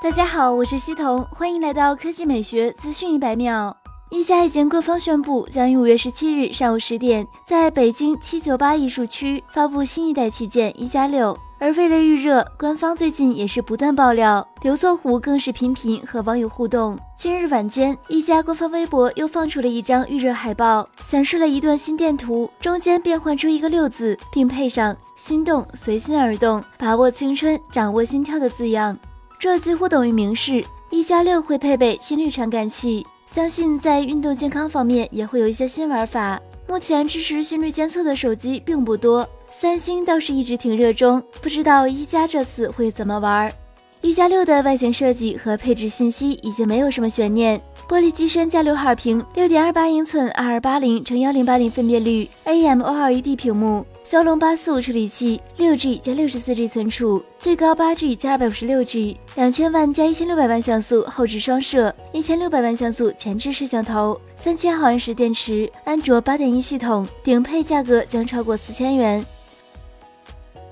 大家好，我是西彤，欢迎来到科技美学资讯一百秒。一加已经官方宣布，将于五月十七日上午十点，在北京七九八艺术区发布新一代旗舰一加六。而为了预热，官方最近也是不断爆料，刘作虎更是频频和网友互动。今日晚间，一加官方微博又放出了一张预热海报，显示了一段心电图，中间变换出一个六字，并配上“心动，随心而动，把握青春，掌握心跳”的字样。这几乎等于明示，一加六会配备心率传感器，相信在运动健康方面也会有一些新玩法。目前支持心率监测的手机并不多，三星倒是一直挺热衷，不知道一加这次会怎么玩。一加六的外形设计和配置信息已经没有什么悬念。玻璃机身加刘海屏，六点二八英寸二二八零乘幺零八零分辨率，AMOLED 屏幕，骁龙八四五处理器，六 G 加六十四 G 存储，最高八 G 加二百五十六 G，两千万加一千六百万像素后置双摄，一千六百万像素前置摄像头，三千毫安时电池，安卓八点一系统，顶配价格将超过四千元。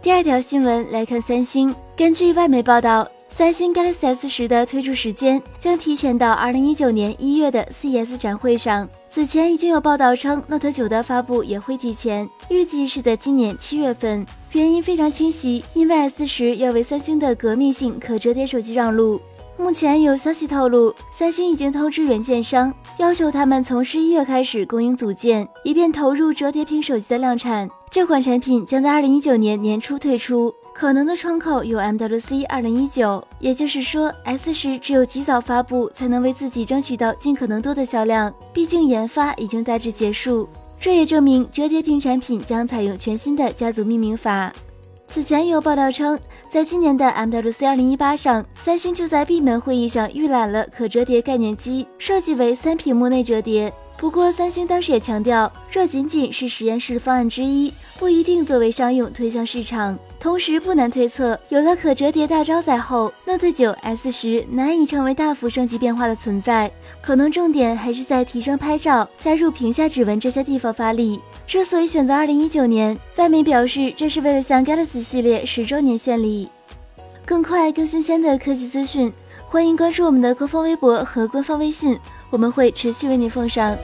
第二条新闻来看，三星根据外媒报道。三星 Galaxy S 十的推出时间将提前到二零一九年一月的 CES 展会上。此前已经有报道称，Note 九的发布也会提前，预计是在今年七月份。原因非常清晰，因为 S 十要为三星的革命性可折叠手机让路。目前有消息透露，三星已经通知元件商，要求他们从十一月开始供应组件，以便投入折叠屏手机的量产。这款产品将在二零一九年年初推出。可能的窗口有 MWC 二零一九，也就是说 S 十只有及早发布，才能为自己争取到尽可能多的销量。毕竟研发已经大致结束，这也证明折叠屏产品将采用全新的家族命名法。此前有报道称，在今年的 MWC 二零一八上，三星就在闭门会议上预览了可折叠概念机，设计为三屏幕内折叠。不过，三星当时也强调，这仅仅是实验室方案之一，不一定作为商用推向市场。同时，不难推测，有了可折叠大招在后，Note 9 S 十难以成为大幅升级变化的存在，可能重点还是在提升拍照、加入屏下指纹这些地方发力。之所以选择二零一九年，外媒表示这是为了向 Galaxy 系列十周年献礼。更快、更新鲜的科技资讯，欢迎关注我们的官方微博和官方微信。我们会持续为您奉上。